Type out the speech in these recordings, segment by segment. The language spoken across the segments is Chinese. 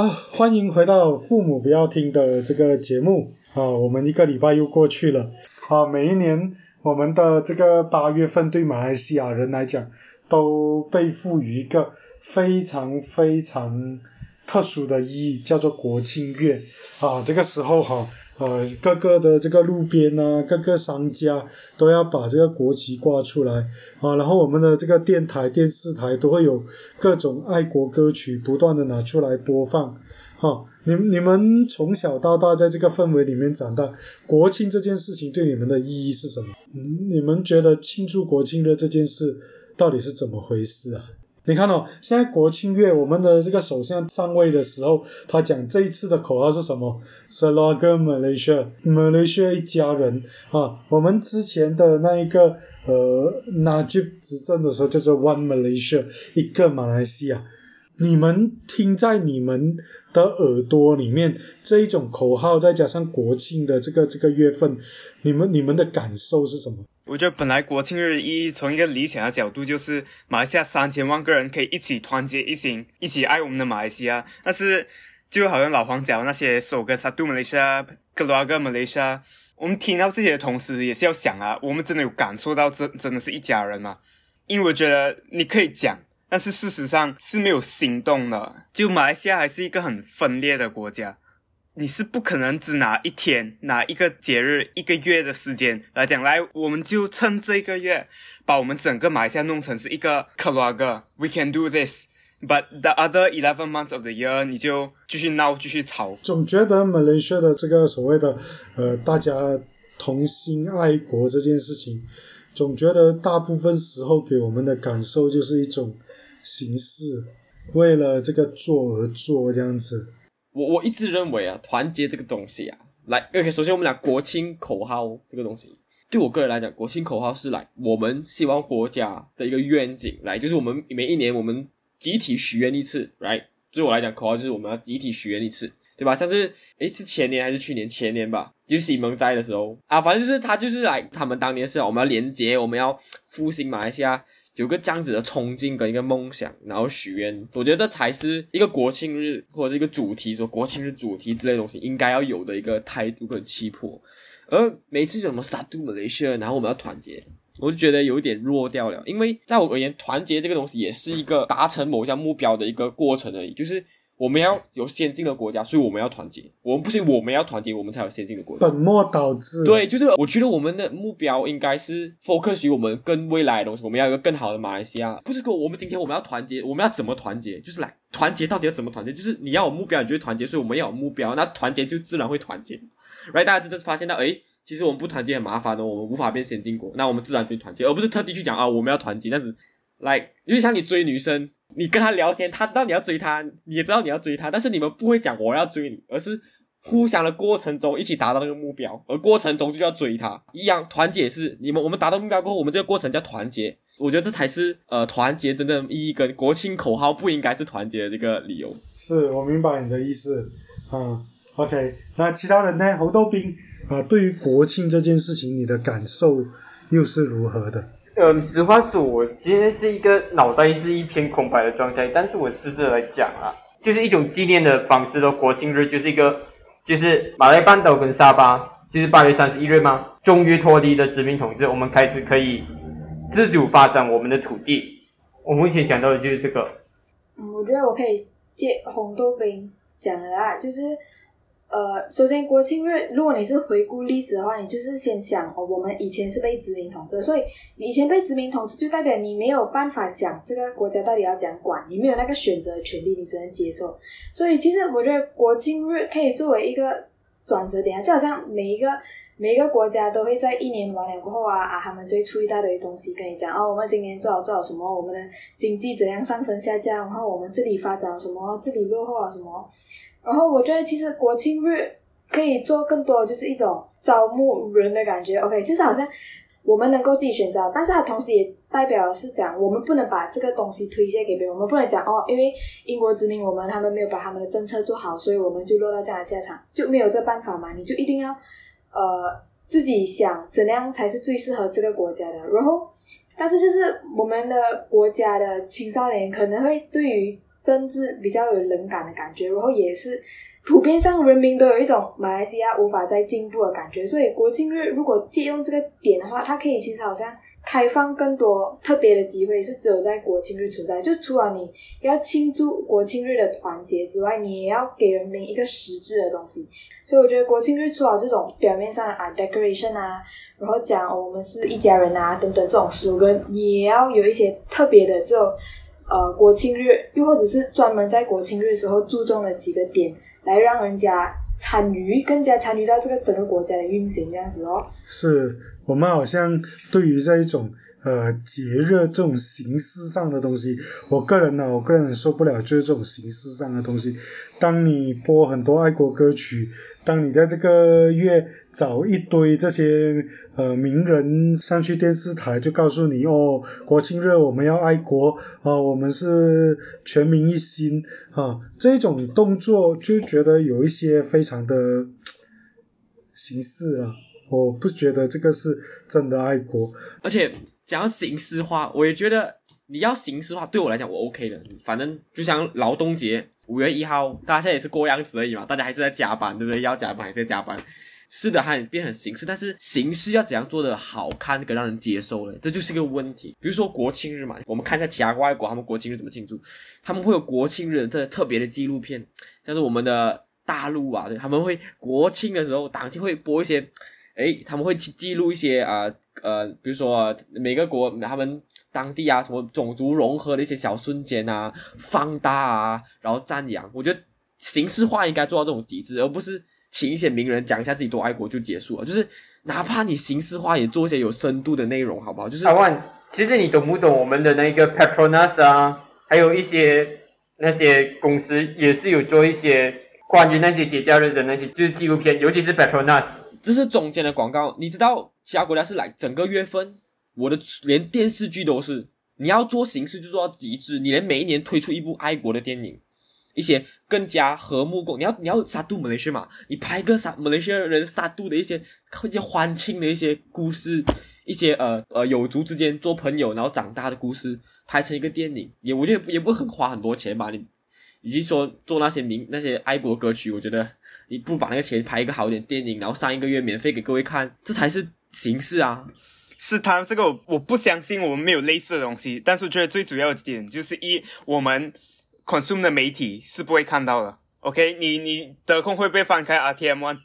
啊，欢迎回到父母不要听的这个节目啊！我们一个礼拜又过去了啊！每一年我们的这个八月份对马来西亚人来讲，都被赋予一个非常非常特殊的意义，叫做国庆月啊！这个时候哈。呃，各个的这个路边啊，各个商家都要把这个国旗挂出来啊，然后我们的这个电台、电视台都会有各种爱国歌曲不断的拿出来播放。哈，你你们从小到大在这个氛围里面长大，国庆这件事情对你们的意义是什么？你们觉得庆祝国庆的这件事到底是怎么回事啊？你看哦，现在国庆月，我们的这个首相上位的时候，他讲这一次的口号是什么？Selaga Malaysia，Malaysia 一家人啊。我们之前的那一个呃纳吉执政的时候叫做 One Malaysia，一个马来西亚。你们听在你们的耳朵里面这一种口号，再加上国庆的这个这个月份，你们你们的感受是什么？我觉得本来国庆日一从一个理想的角度，就是马来西亚三千万个人可以一起团结一心，一起爱我们的马来西亚。但是就好像老黄讲那些首歌《沙杜马来西亚》《格罗阿格马来西亚》，我们听到这些的同时，也是要想啊，我们真的有感受到真真的是一家人吗？因为我觉得你可以讲。但是事实上是没有行动的。就马来西亚还是一个很分裂的国家，你是不可能只拿一天、拿一个节日、一个月的时间来讲。来，我们就趁这个月，把我们整个马来西亚弄成是一个 k a l a g a We can do this, but the other eleven months of the year，你就继续闹、继续吵。总觉得马来西亚的这个所谓的呃，大家同心爱国这件事情，总觉得大部分时候给我们的感受就是一种。形式为了这个做而做这样子，我我一直认为啊，团结这个东西啊，来，OK，首先我们俩国庆口号这个东西，对我个人来讲，国庆口号是来我们希望国家的一个愿景，来就是我们每一年我们集体许愿一次，right？对我来讲，口号就是我们要集体许愿一次，对吧？像是诶，是前年还是去年？前年吧，就是西蒙在的时候啊，反正就是他就是来，他们当年是我们要连接，我们要复兴马来西亚。有个这样子的冲劲跟一个梦想，然后许愿，我觉得这才是一个国庆日或者是一个主题，说国庆日主题之类东西应该要有的一个态度跟气魄。而每次什么杀杜马来西亚，然后我们要团结，我就觉得有点弱掉了。因为在我而言，团结这个东西也是一个达成某项目标的一个过程而已，就是。我们要有先进的国家，所以我们要团结。我们不行，我们要团结，我们才有先进的国家。本末倒置。对，就是我觉得我们的目标应该是 focus 于我们更未来的东西。我们要一个更好的马来西亚，不是说我们今天我们要团结，我们要怎么团结？就是来团结，到底要怎么团结？就是你要有目标，你就会团结，所以我们要有目标，那团结就自然会团结。Right？大家真的是发现到，哎，其实我们不团结很麻烦的，我们无法变先进国，那我们自然就团结，而不是特地去讲啊，我们要团结这样子。来，有点像你追女生。你跟他聊天，他知道你要追他，你也知道你要追他，但是你们不会讲我要追你，而是互相的过程中一起达到那个目标，而过程中就要追他一样。团结是你们我们达到目标过后，我们这个过程叫团结。我觉得这才是呃团结真正意义跟国庆口号不应该是团结的这个理由。是我明白你的意思，嗯，OK。那其他人呢？侯豆冰啊，对于国庆这件事情，你的感受又是如何的？嗯，实话说，我今天是一个脑袋是一片空白的状态。但是我试着来讲啊，就是一种纪念的方式的国庆日，就是一个，就是马来半岛跟沙巴，就是八月三十一日吗？终于脱离了殖民统治，我们开始可以自主发展我们的土地。我目前想到的就是这个。嗯，我觉得我可以借红豆饼讲的啊，就是。呃，首先国庆日，如果你是回顾历史的话，你就是先想哦，我们以前是被殖民统治，所以你以前被殖民统治，就代表你没有办法讲这个国家到底要怎样管，你没有那个选择权利，你只能接受。所以其实我觉得国庆日可以作为一个转折点啊，就好像每一个每一个国家都会在一年完了过后啊啊，他们就会出一大堆东西跟你讲哦，我们今年做好做好什么，我们的经济怎样上升下降，然后我们这里发展了什么，这里落后了什么。然后我觉得其实国庆日可以做更多，就是一种招募人的感觉。OK，就是好像我们能够自己选择，但是它同时也代表是讲我们不能把这个东西推卸给别人，我们不能讲哦，因为英国殖民我们，他们没有把他们的政策做好，所以我们就落到这样的下场，就没有这办法嘛？你就一定要呃自己想怎样才是最适合这个国家的。然后，但是就是我们的国家的青少年可能会对于。政治比较有冷感的感觉，然后也是普遍上人民都有一种马来西亚无法再进步的感觉。所以国庆日如果借用这个点的话，它可以其实好像开放更多特别的机会，是只有在国庆日存在。就除了你要庆祝国庆日的团结之外，你也要给人民一个实质的东西。所以我觉得国庆日除了这种表面上的啊 decoration 啊，然后讲、我们是一家人啊等等这种 slogan，也要有一些特别的这种呃国庆日，又或者是专门在国庆日的时候注重了几个点，来让人家参与，更加参与到这个整个国家的运行这样子哦。是我们好像对于这一种呃节日这种形式上的东西，我个人呢，我个人受不了就是这种形式上的东西。当你播很多爱国歌曲，当你在这个月找一堆这些呃名人上去电视台就告诉你哦，国庆日我们要爱国啊、我们是全民一心啊，这种动作就觉得有一些非常的形式了。我不觉得这个是真的爱国，而且讲形式化，我也觉得你要形式化，对我来讲我 OK 的。反正就像劳动节五月一号，大家现在也是过样子而已嘛，大家还是在加班，对不对？要加班还是在加班。是的，它也变很形式，但是形式要怎样做的好看，跟让人接受呢？这就是一个问题。比如说国庆日嘛，我们看一下其他外国他们国庆日怎么庆祝，他们会有国庆日的特别的纪录片，像是我们的大陆啊，他们会国庆的时候，党庆会播一些。诶，他们会去记录一些啊呃比如说每个国他们当地啊什么种族融合的一些小瞬间啊，放大啊，然后赞扬。我觉得形式化应该做到这种极致，而不是请一些名人讲一下自己多爱国就结束了。就是哪怕你形式化，也做一些有深度的内容，好不好？就是阿万，其实你懂不懂我们的那个 Petronas 啊，还有一些那些公司也是有做一些关于那些节假日的那些就是纪录片，尤其是 Petronas。这是中间的广告，你知道其他国家是来整个月份，我的连电视剧都是，你要做形式就做到极致，你连每一年推出一部爱国的电影，一些更加和睦共，你要你要杀杜马来西亚嘛，你拍个杀马来西亚人杀杜的一些一些欢庆的一些故事，一些呃呃有族之间做朋友然后长大的故事，拍成一个电影，也我觉得也不会很花很多钱吧，你。以及说做那些名那些爱国歌曲，我觉得你不把那个钱拍一个好一点电影，然后上一个月免费给各位看，这才是形式啊！是他这个我不相信我们没有类似的东西，但是我觉得最主要的点就是一我们 consume 的媒体是不会看到的。OK，你你得空会不会翻开 RTM One？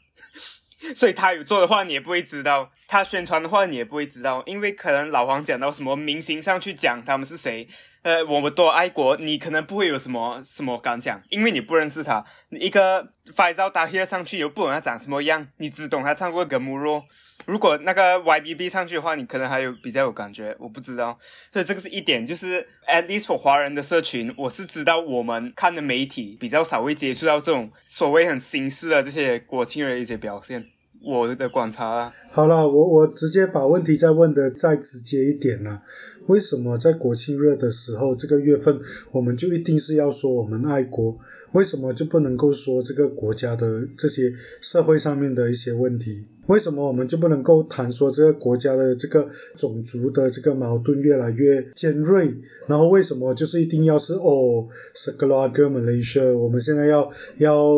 所以他有做的话，你也不会知道；他宣传的话，你也不会知道，因为可能老黄讲到什么明星上去讲他们是谁。呃，我们多爱国，你可能不会有什么什么感想，因为你不认识他。一个发照打贴上去，又不懂他长什么样，你只懂他唱过《格木若》。如果那个 YBB 上去的话，你可能还有比较有感觉，我不知道。所以这个是一点，就是 at least for 华人的社群，我是知道我们看的媒体比较少会接触到这种所谓很新式的这些国庆的一些表现。我的观察啊。好了，我我直接把问题再问的再直接一点啦、为什么在国庆日的时候，这个月份我们就一定是要说我们爱国？为什么就不能够说这个国家的这些社会上面的一些问题？为什么我们就不能够谈说这个国家的这个种族的这个矛盾越来越尖锐？然后为什么就是一定要是哦 s e g a l a g a Malaysia，我们现在要要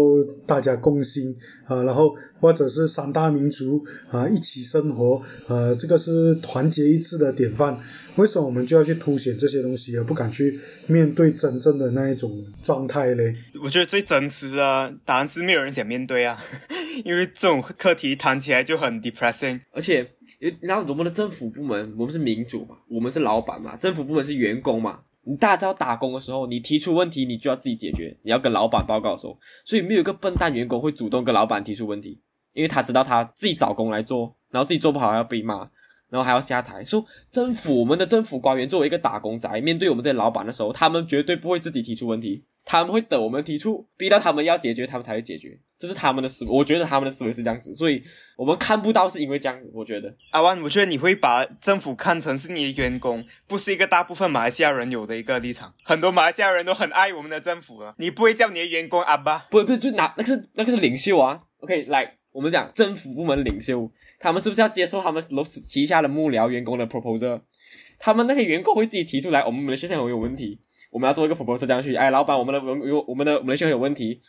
大家共心啊，然后或者是三大民族啊一起生活，呃，这个是团结一致的典范。为什么我们就要去凸显这些东西，而不敢去面对真正的那一种状态嘞？我觉得最真实的答案是没有人想面对啊，因为这种课题谈起来就很 depressing。而且，然后我们的政府部门，我们是民主嘛，我们是老板嘛，政府部门是员工嘛。你大家知道打工的时候，你提出问题，你就要自己解决，你要跟老板报告的时候，所以没有一个笨蛋员工会主动跟老板提出问题，因为他知道他自己找工来做，然后自己做不好还要被骂。然后还要下台，说政府我们的政府官员作为一个打工仔，面对我们这些老板的时候，他们绝对不会自己提出问题，他们会等我们提出，逼到他们要解决，他们才会解决，这是他们的思维。我觉得他们的思维是这样子，所以我们看不到是因为这样子。我觉得阿万，我觉得你会把政府看成是你的员工，不是一个大部分马来西亚人有的一个立场。很多马来西亚人都很爱我们的政府了，你不会叫你的员工阿爸？不不就拿那个是那个是领袖啊。OK，来我们讲政府部门领袖。他们是不是要接受他们楼旗下的幕僚员工的 proposal？他们那些员工会自己提出来，我们的学校有问题，我们要做一个 proposal 这样去，哎，老板，我们的我们我们的我们的系统有问题，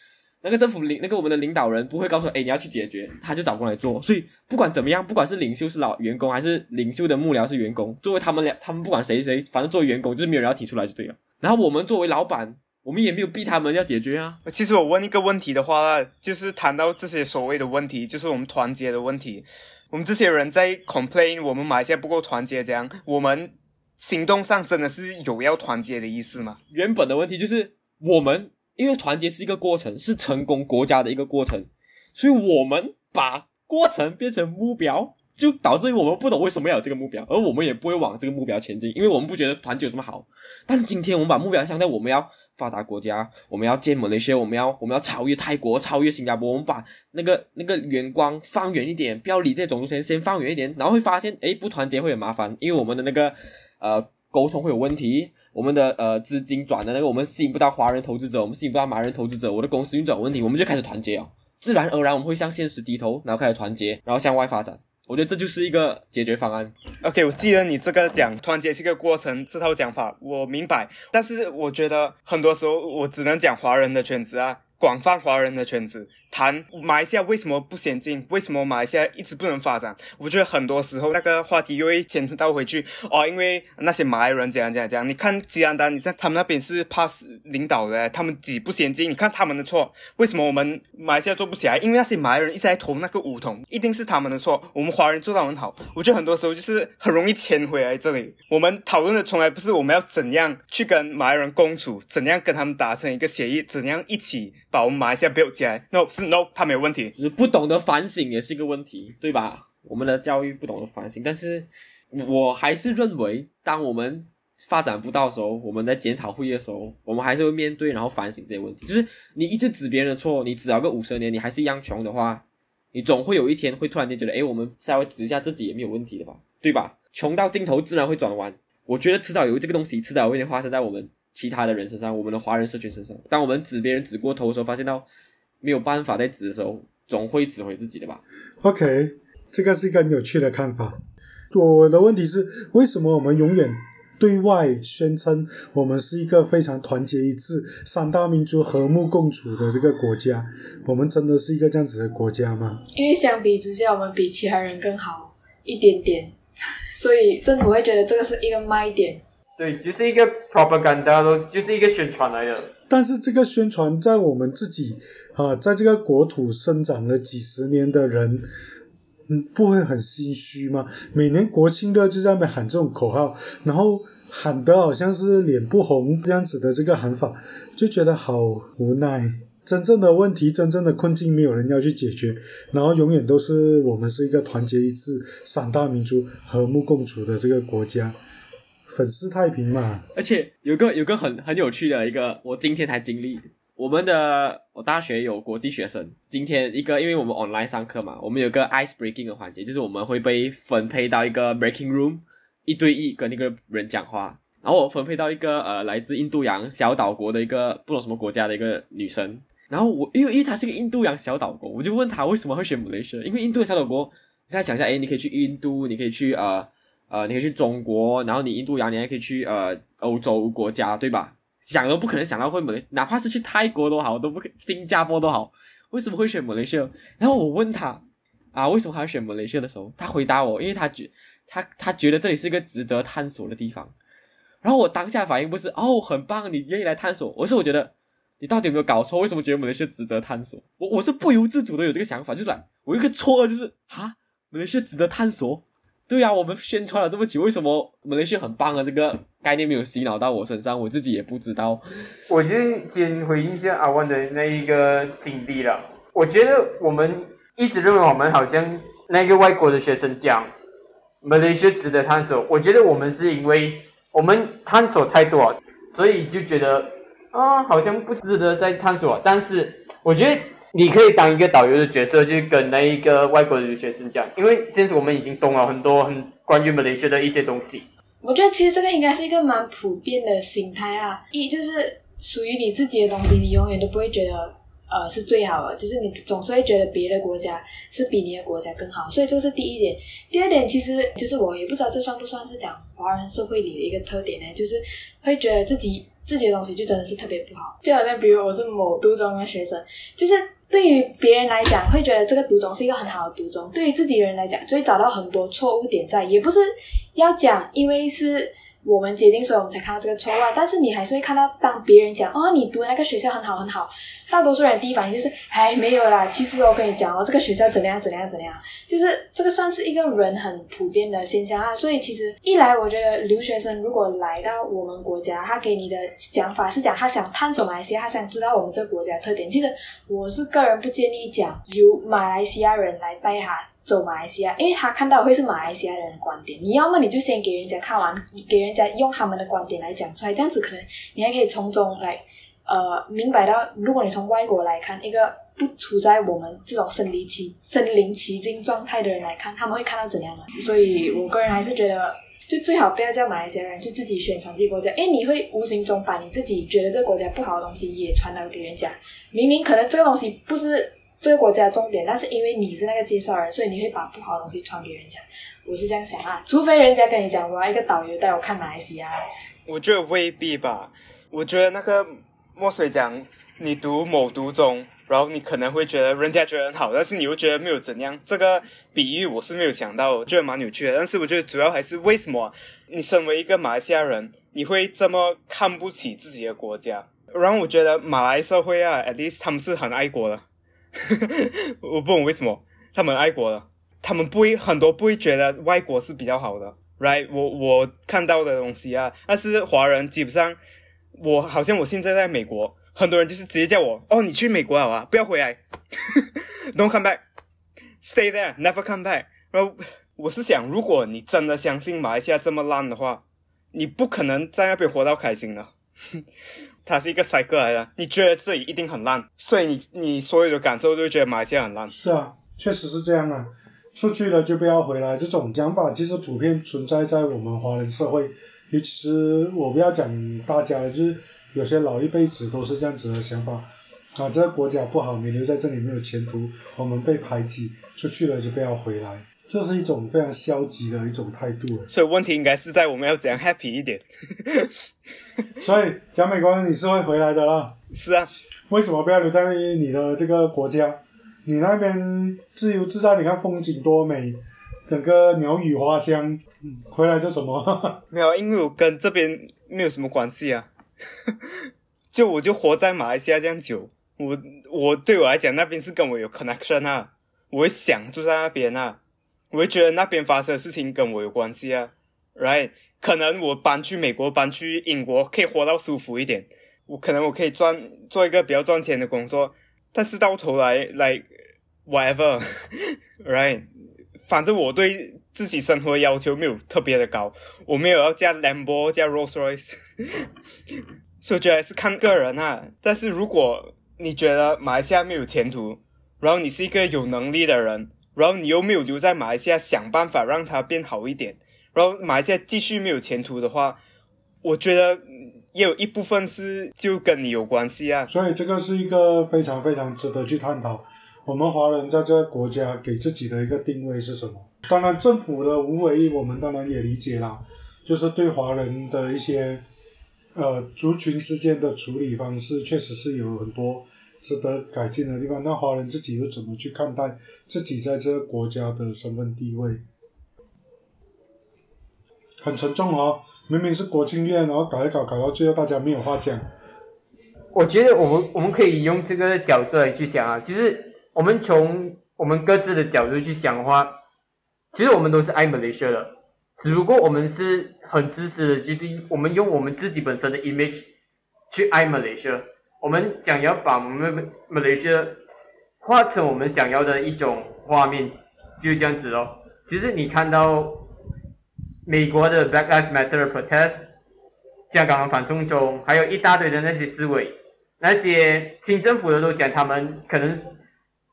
那个政府领那个我们的领导人不会告诉，哎，你要去解决，他就找过来做。所以不管怎么样，不管是领袖是老员工，还是领袖的幕僚是员工，作为他们俩，他们不管谁谁，反正作为员工就是没有人要提出来就对了。然后我们作为老板，我们也没有逼他们要解决啊。其实我问一个问题的话，就是谈到这些所谓的问题，就是我们团结的问题。我们这些人在 complain 我们马来西亚不够团结，这样我们行动上真的是有要团结的意思吗？原本的问题就是我们因为团结是一个过程，是成功国家的一个过程，所以我们把过程变成目标，就导致于我们不懂为什么要有这个目标，而我们也不会往这个目标前进，因为我们不觉得团结有什么好。但今天我们把目标向在我们要发达国家，我们要建某那些，我们要我们要超越泰国，超越新加坡，我们把那个那个眼光放远一点，不要离这种东西先放远一点，然后会发现，哎，不团结会很麻烦，因为我们的那个呃沟通会有问题，我们的呃资金转的那个我们吸引不到华人投资者，我们吸引不到马人投资者，我的公司运转有问题，我们就开始团结哦，自然而然我们会向现实低头，然后开始团结，然后向外发展。我觉得这就是一个解决方案。OK，我记得你这个讲团结是一个过程这套讲法，我明白。但是我觉得很多时候我只能讲华人的圈子啊，广泛华人的圈子谈马来西亚为什么不先进，为什么马来西亚一直不能发展。我觉得很多时候那个话题又会牵到回去哦，因为那些马来人怎样怎样怎样。你看吉安丹，你在他们那边是 pass 领导的，他们几不先进，你看他们的错，为什么我们马来西亚做不起来？因为那些马来人一直在投那个梧桐，一定是他们的错。我们华人做到很好，我觉得很多时候就是很容易牵回来这里。我们讨论的从来不是我们要怎样去跟马来人共处，怎样跟他们达成一个协议，怎样一起把我们马来西亚 build 起来。No，是 No，他没有问题。就是不懂得反省也是一个问题，对吧？我们的教育不懂得反省，但是我还是认为，当我们发展不到的时候，我们在检讨会议的时候，我们还是会面对，然后反省这些问题。就是你一直指别人的错，你指了个五十年，你还是一样穷的话，你总会有一天会突然间觉得，诶，我们稍微指一下自己也没有问题的吧，对吧？穷到尽头自然会转弯。我觉得迟早有这个东西，迟早有一天发生在我们其他的人身上，我们的华人社群身上。当我们指别人指过头的时候，发现到没有办法再指的时候，总会指回自己的吧。OK，这个是一个很有趣的看法。我的问题是，为什么我们永远对外宣称我们是一个非常团结一致、三大民族和睦共处的这个国家？我们真的是一个这样子的国家吗？因为相比之下，我们比其他人更好一点点，所以政府会觉得这个是一个卖点。对，就是一个 propaganda 咯，就是一个宣传来的。但是这个宣传在我们自己啊、在这个国土生长了几十年的人，嗯，不会很心虚吗？每年国庆日就在那边喊这种口号，然后喊得好像是脸不红这样子的这个喊法，就觉得好无奈。真正的问题、真正的困境，没有人要去解决，然后永远都是我们是一个团结一致、三大民族和睦共处的这个国家，粉饰太平嘛。而且有个有个很很有趣的一个，我今天才经历。我们的我大学有国际学生，今天一个因为我们 online 上课嘛，我们有个 ice breaking 的环节，就是我们会被分配到一个 breaking room，一对一跟那个人讲话。然后我分配到一个呃来自印度洋小岛国的一个不懂什么国家的一个女生。然后我因为因为她是个印度洋小岛国，我就问她为什么会选 Malaysia，因为印度洋小岛国，你看想一下，哎，你可以去印度，你可以去呃呃，你可以去中国，然后你印度洋，你还可以去呃欧洲国家，对吧？想都不可能想到会马来，哪怕是去泰国都好，都不可，新加坡都好，为什么会选马来西亚？然后我问他啊，为什么还要选马来西亚的时候，他回答我，因为他觉他他觉得这里是一个值得探索的地方。然后我当下反应不是哦，很棒，你愿意来探索，而是我觉得你到底有没有搞错？为什么觉得马来西亚值得探索？我我是不由自主的有这个想法，就是我一个错，就是啊，马来西亚值得探索。对啊，我们宣传了这么久，为什么马来西亚很棒啊？这个概念没有洗脑到我身上，我自己也不知道。我就先回应一下阿万的那一个经历了。我觉得我们一直认为我们好像那个外国的学生讲，马来西亚值得探索。我觉得我们是因为我们探索太多，所以就觉得啊，好像不值得再探索。但是我觉得你可以当一个导游的角色，就跟那一个外国的学生讲，因为现在我们已经懂了很多很关于马来西亚的一些东西。我觉得其实这个应该是一个蛮普遍的心态啊，一就是属于你自己的东西，你永远都不会觉得呃是最好的，就是你总是会觉得别的国家是比你的国家更好，所以这是第一点。第二点其实就是我也不知道这算不算是讲华人社会里的一个特点呢，就是会觉得自己自己的东西就真的是特别不好。就好像比如我是某读中的学生，就是对于别人来讲会觉得这个读中是一个很好的读中，对于自己人来讲就会找到很多错误点在，也不是要讲，因为是。我们接近，所以我们才看到这个错误。但是你还是会看到，当别人讲哦，你读的那个学校很好很好，大多数人第一反应就是，哎，没有啦。其实我跟你讲哦，这个学校怎样怎样怎样，就是这个算是一个人很普遍的现象啊。所以其实一来，我觉得留学生如果来到我们国家，他给你的想法是讲他想探索马来西亚，他想知道我们这个国家的特点。其实我是个人不建议讲由马来西亚人来带他。走马来西亚，因为他看到会是马来西亚人的观点。你要么你就先给人家看完，给人家用他们的观点来讲出来，这样子可能你还可以从中来呃明白到，如果你从外国来看一个不处在我们这种身临其身临其境状态的人来看，他们会看到怎样的？所以我个人还是觉得，就最好不要叫马来西亚人就自己宣传自己国家，因为你会无形中把你自己觉得这个国家不好的东西也传导给人家。明明可能这个东西不是。这个国家重点，但是因为你是那个介绍人，所以你会把不好的东西传给人家。我是这样想啊，除非人家跟你讲，我要一个导游带我看马来西亚。我觉得未必吧。我觉得那个墨水讲，你读某读中，然后你可能会觉得人家觉得很好，但是你又觉得没有怎样。这个比喻我是没有想到，觉得蛮有趣的。但是我觉得主要还是为什么你身为一个马来西亚人，你会这么看不起自己的国家？然后我觉得马来社会啊，at least 他们是很爱国的。我不懂为什么他们爱国了，他们不会很多不会觉得外国是比较好的，right？我我看到的东西啊，但是华人基本上，我好像我现在在美国，很多人就是直接叫我哦，你去美国好啊，不要回来，Don't come back，stay there，never come back。然后我是想，如果你真的相信马来西亚这么烂的话，你不可能在那边活到开心的。它是一个才过来的，你觉得自己一定很烂，所以你你所有的感受都觉得马来西亚很烂。是啊，确实是这样啊，出去了就不要回来，这种讲法其实普遍存在在我们华人社会，尤其是我不要讲大家了，就是有些老一辈子都是这样子的想法，啊，这个国家不好，你留在这里没有前途，我们被排挤，出去了就不要回来。这是一种非常消极的一种态度，所以问题应该是在我们要怎样 happy 一点。所以讲美国你是会回来的啦。是啊。为什么不要留在你的这个国家？你那边自由自在，你看风景多美，整个鸟语花香，回来做什么？没有，因为我跟这边没有什么关系啊。就我就活在马来西亚这样久，我我对我来讲那边是跟我有 connection 啊，我会想住在那边啊。我会觉得那边发生的事情跟我有关系啊，right？可能我搬去美国、搬去英国可以活到舒服一点，我可能我可以赚做一个比较赚钱的工作，但是到头来，like whatever，right？反正我对自己生活要求没有特别的高，我没有要加 Lambo 加 Rolls Royce，所以觉得还是看个人啊。但是如果你觉得马来西亚没有前途，然后你是一个有能力的人。然后你又没有留在马来西亚想办法让它变好一点，然后马来西亚继续没有前途的话，我觉得也有一部分是就跟你有关系啊。所以这个是一个非常非常值得去探讨，我们华人在这个国家给自己的一个定位是什么？当然政府的无为，我们当然也理解啦，就是对华人的一些呃族群之间的处理方式，确实是有很多。值得改进的地方，那华人自己又怎么去看待自己在这个国家的身份地位？很沉重哦，明明是国庆月，然后搞一搞，搞到最后大家没有话讲。我觉得我们我们可以用这个角度来去想啊，就是我们从我们各自的角度去想的话，其实我们都是爱马来西亚的，只不过我们是很自私的，就是我们用我们自己本身的 image 去爱马来西亚。我们想要把我们马来西亚画成我们想要的一种画面，就是这样子咯。其实你看到美国的 Black Lives Matter protest，香港的反送中，还有一大堆的那些思维，那些清政府的都讲他们可能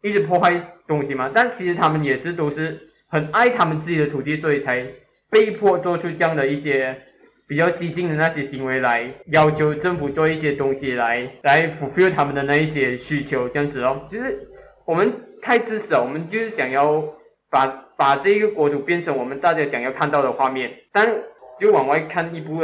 一直破坏东西嘛，但其实他们也是都是很爱他们自己的土地，所以才被迫做出这样的一些。比较激进的那些行为来要求政府做一些东西来来 fulfill 他们的那一些需求，这样子哦，就是我们太自私了，我们就是想要把把这个国土变成我们大家想要看到的画面，但就往外看一步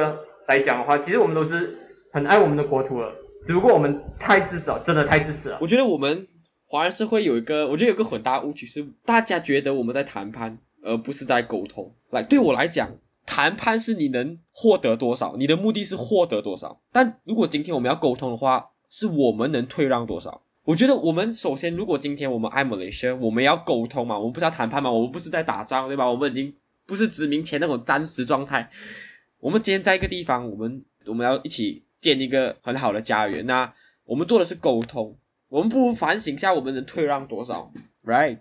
来讲的话，其实我们都是很爱我们的国土了，只不过我们太自私了，真的太自私了。我觉得我们华人社会有一个，我觉得有个很大误区是，大家觉得我们在谈判，而不是在沟通。来，对我来讲，谈判是你能获得多少，你的目的是获得多少。但如果今天我们要沟通的话，是我们能退让多少。我觉得我们首先，如果今天我们爱马来西亚，我们要沟通嘛，我们不是要谈判嘛，我们不是在打仗，对吧？我们已经不是殖民前那种战时状态。我们今天在一个地方，我们我们要一起建一个很好的家园。那我们做的是沟通，我们不如反省一下，我们能退让多少，right？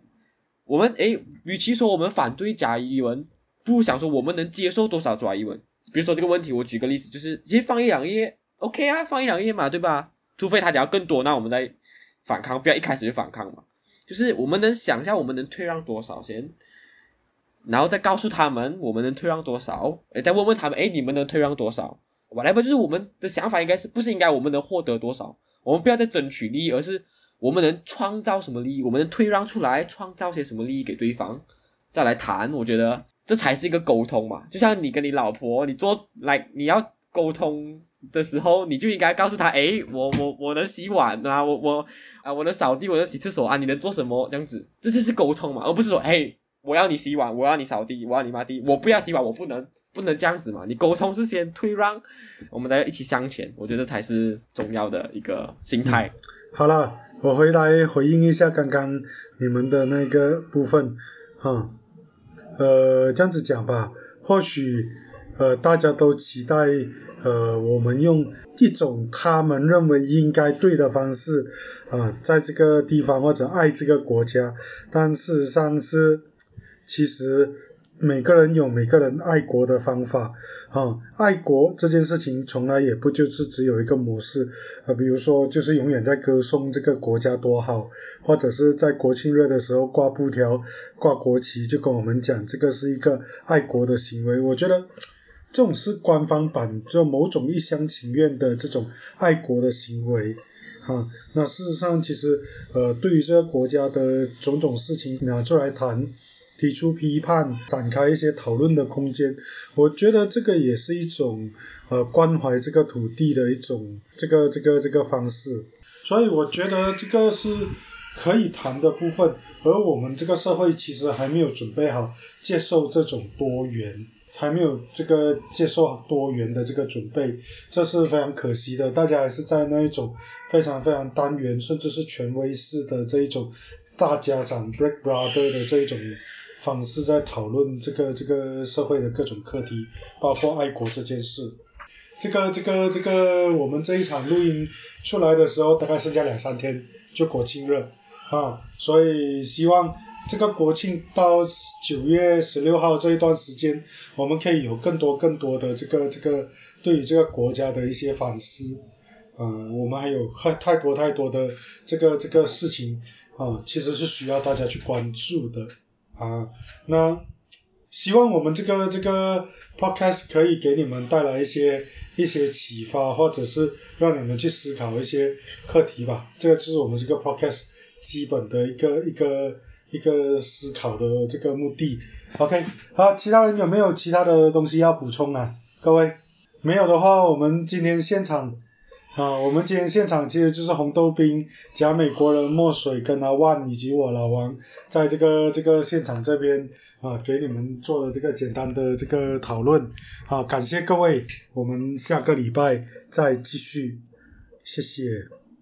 我们诶，与其说我们反对甲乙文，不如想说我们能接受多少甲乙文。比如说这个问题，我举个例子，就是直接放一两页，OK 啊，放一两页嘛，对吧？除非他讲要更多，那我们再反抗，不要一开始就反抗嘛。就是我们能想一下，我们能退让多少先，然后再告诉他们我们能退让多少，再问问他们，诶，你们能退让多少？whatever，就是我们的想法应该是不是应该我们能获得多少？我们不要再争取利益，而是我们能创造什么利益，我们能退让出来，创造些什么利益给对方，再来谈。我觉得这才是一个沟通嘛。就像你跟你老婆，你做来你要沟通的时候，你就应该告诉他，诶，我我我能洗碗啊，我我啊我能扫地，我能洗厕所啊，你能做什么？这样子，这就是沟通嘛，而不是说，嘿，我要你洗碗，我要你扫地，我要你抹地，我不要洗碗，我不能不能这样子嘛。你沟通是先退让，我们再一起向前，我觉得才是重要的一个心态。好了，我回来回应一下刚刚你们的那个部分，哈，呃，这样子讲吧，或许呃大家都期待呃我们用一种他们认为应该对的方式啊、在这个地方或者爱这个国家，但事实上是其实每个人有每个人爱国的方法啊，爱国这件事情从来也不就是只有一个模式啊，比如说就是永远在歌颂这个国家多好，或者是在国庆日的时候挂布条、挂国旗，就跟我们讲这个是一个爱国的行为。我觉得这种是官方版，就某种一厢情愿的这种爱国的行为。哈，那事实上其实呃，对于这个国家的种种事情拿出来谈，提出批判，展开一些讨论的空间，我觉得这个也是一种呃关怀这个土地的一种这个这个这个方式，所以我觉得这个是可以谈的部分，而我们这个社会其实还没有准备好接受这种多元。还没有这个接受多元的这个准备，这是非常可惜的。大家还是在那一种非常非常单元，甚至是权威式的这一种大家长 （Big Brother） 的这一种方式在讨论这个这个社会的各种课题，包括爱国这件事。这个这个这个，我们这一场录音出来的时候，大概剩下两三天就国庆日啊，所以希望。这个国庆到九月十六号这一段时间，我们可以有更多更多的这个这个对于这个国家的一些反思，啊、我们还有太太多太多的这个这个事情啊、其实是需要大家去关注的啊。那希望我们这个这个 podcast 可以给你们带来一些一些启发，或者是让你们去思考一些课题吧。这个就是我们这个 podcast 基本的一个一个。一个思考的这个目的。OK，好，其他人有没有其他的东西要补充啊？各位，没有的话，我们今天现场啊，我们今天现场其实就是红豆冰加美国人墨水跟阿万以及我老王在这个这个现场这边啊，给你们做了这个简单的这个讨论。好，感谢各位，我们下个礼拜再继续，谢谢。